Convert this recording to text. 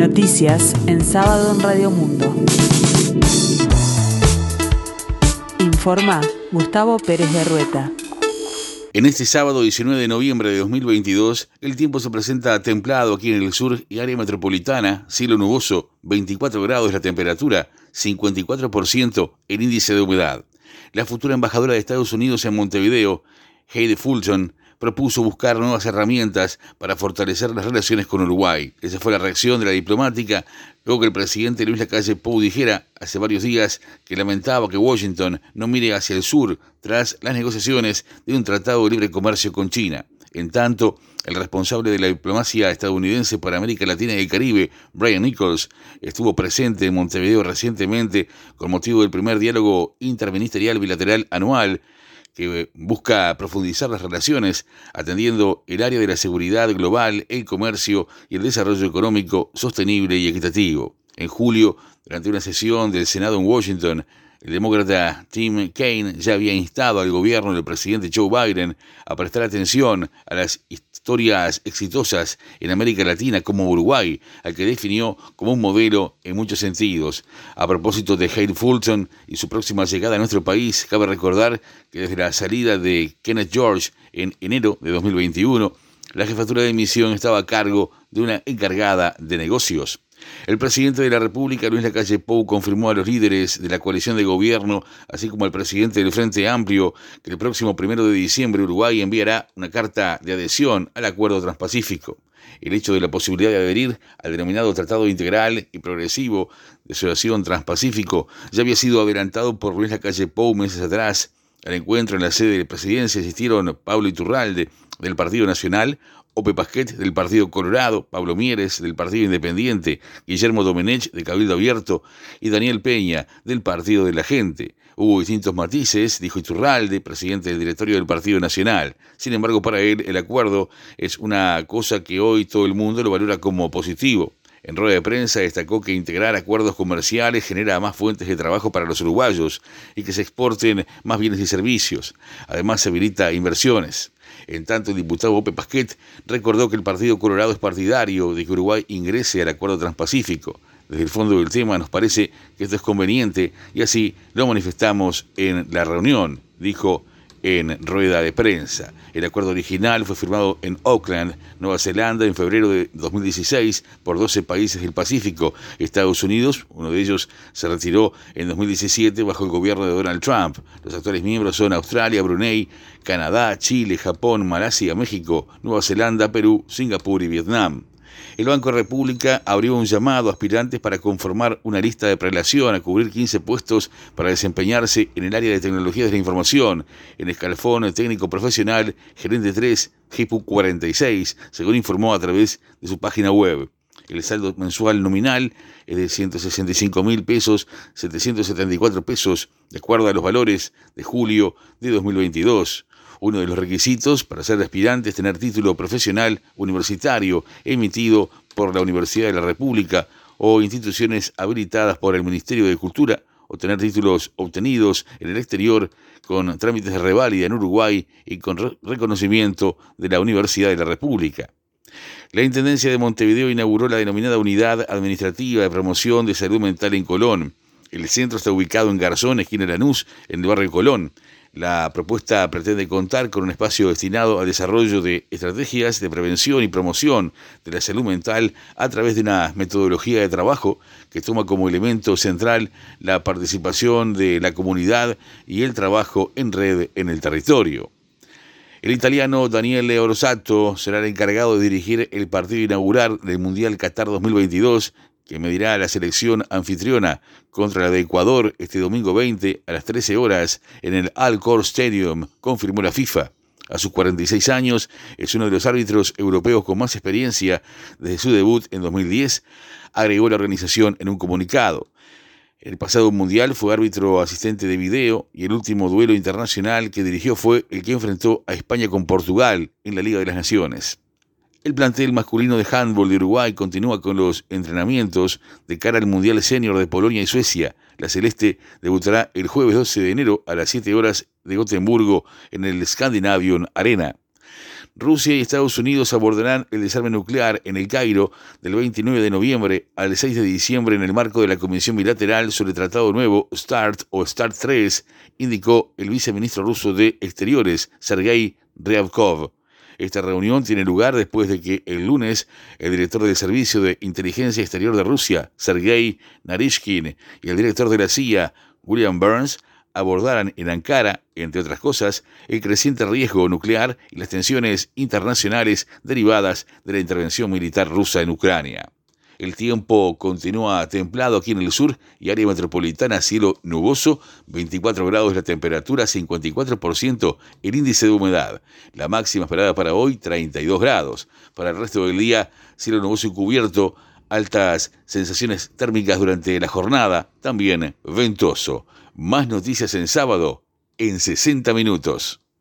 Noticias en sábado en Radio Mundo. Informa Gustavo Pérez de Rueta. En este sábado 19 de noviembre de 2022, el tiempo se presenta templado aquí en el sur y área metropolitana, cielo nuboso, 24 grados la temperatura, 54% el índice de humedad. La futura embajadora de Estados Unidos en Montevideo, Heidi Fulton, propuso buscar nuevas herramientas para fortalecer las relaciones con Uruguay. Esa fue la reacción de la diplomática luego que el presidente Luis Lacalle Pou dijera hace varios días que lamentaba que Washington no mire hacia el sur tras las negociaciones de un tratado de libre comercio con China. En tanto, el responsable de la diplomacia estadounidense para América Latina y el Caribe, Brian Nichols, estuvo presente en Montevideo recientemente con motivo del primer diálogo interministerial bilateral anual que busca profundizar las relaciones atendiendo el área de la seguridad global, el comercio y el desarrollo económico sostenible y equitativo. En julio, durante una sesión del Senado en Washington, el demócrata Tim Kaine ya había instado al gobierno del presidente Joe Biden a prestar atención a las historias exitosas en América Latina como Uruguay, al que definió como un modelo en muchos sentidos. A propósito de Hale Fulton y su próxima llegada a nuestro país, cabe recordar que desde la salida de Kenneth George en enero de 2021, la jefatura de misión estaba a cargo de una encargada de negocios. El presidente de la República, Luis Lacalle Pou, confirmó a los líderes de la coalición de gobierno, así como al presidente del Frente Amplio, que el próximo primero de diciembre Uruguay enviará una carta de adhesión al Acuerdo Transpacífico. El hecho de la posibilidad de adherir al denominado Tratado Integral y Progresivo de Asociación Transpacífico ya había sido adelantado por Luis Lacalle Pou meses atrás. Al encuentro en la sede de presidencia asistieron Pablo Iturralde, del Partido Nacional, Ope Pasquet del Partido Colorado, Pablo Mieres del Partido Independiente, Guillermo Domenech de Cabildo Abierto y Daniel Peña del Partido de la Gente. Hubo distintos matices, dijo Iturralde, presidente del directorio del Partido Nacional. Sin embargo, para él el acuerdo es una cosa que hoy todo el mundo lo valora como positivo. En rueda de prensa destacó que integrar acuerdos comerciales genera más fuentes de trabajo para los uruguayos y que se exporten más bienes y servicios. Además, se habilita inversiones. En tanto, el diputado Ope Pasquet recordó que el Partido Colorado es partidario de que Uruguay ingrese al Acuerdo Transpacífico. Desde el fondo del tema nos parece que esto es conveniente y así lo manifestamos en la reunión, dijo en rueda de prensa. El acuerdo original fue firmado en Auckland, Nueva Zelanda, en febrero de 2016 por 12 países del Pacífico. Estados Unidos, uno de ellos, se retiró en 2017 bajo el gobierno de Donald Trump. Los actuales miembros son Australia, Brunei, Canadá, Chile, Japón, Malasia, México, Nueva Zelanda, Perú, Singapur y Vietnam. El Banco República abrió un llamado a aspirantes para conformar una lista de prelación a cubrir 15 puestos para desempeñarse en el área de tecnologías de la información, en escalafón técnico profesional, gerente 3, GIPU 46, según informó a través de su página web. El saldo mensual nominal es de 165 mil pesos, 774 pesos, de acuerdo a los valores de julio de 2022. Uno de los requisitos para ser aspirante es tener título profesional universitario emitido por la Universidad de la República o instituciones habilitadas por el Ministerio de Cultura o tener títulos obtenidos en el exterior con trámites de reválida en Uruguay y con reconocimiento de la Universidad de la República. La Intendencia de Montevideo inauguró la denominada Unidad Administrativa de Promoción de Salud Mental en Colón. El centro está ubicado en Garzón, esquina Lanús, en el barrio Colón. La propuesta pretende contar con un espacio destinado al desarrollo de estrategias de prevención y promoción de la salud mental a través de una metodología de trabajo que toma como elemento central la participación de la comunidad y el trabajo en red en el territorio. El italiano Daniele Orosato será el encargado de dirigir el partido inaugural del Mundial Qatar 2022 que medirá a la selección anfitriona contra la de Ecuador este domingo 20 a las 13 horas en el Alcor Stadium, confirmó la FIFA. A sus 46 años, es uno de los árbitros europeos con más experiencia desde su debut en 2010, agregó la organización en un comunicado. El pasado mundial fue árbitro asistente de video y el último duelo internacional que dirigió fue el que enfrentó a España con Portugal en la Liga de las Naciones. El plantel masculino de handball de Uruguay continúa con los entrenamientos de cara al Mundial Senior de Polonia y Suecia. La Celeste debutará el jueves 12 de enero a las 7 horas de Gotemburgo en el Scandinavian Arena. Rusia y Estados Unidos abordarán el desarme nuclear en el Cairo del 29 de noviembre al 6 de diciembre en el marco de la Comisión Bilateral sobre el Tratado Nuevo START o START 3, indicó el viceministro ruso de Exteriores, Sergei Ryabkov. Esta reunión tiene lugar después de que el lunes el director del Servicio de Inteligencia Exterior de Rusia, Sergei Narishkin, y el director de la CIA, William Burns, abordaran en Ankara, entre otras cosas, el creciente riesgo nuclear y las tensiones internacionales derivadas de la intervención militar rusa en Ucrania. El tiempo continúa templado aquí en el sur y área metropolitana cielo nuboso, 24 grados la temperatura, 54% el índice de humedad. La máxima esperada para hoy, 32 grados. Para el resto del día, cielo nuboso y cubierto, altas sensaciones térmicas durante la jornada, también ventoso. Más noticias en sábado en 60 minutos.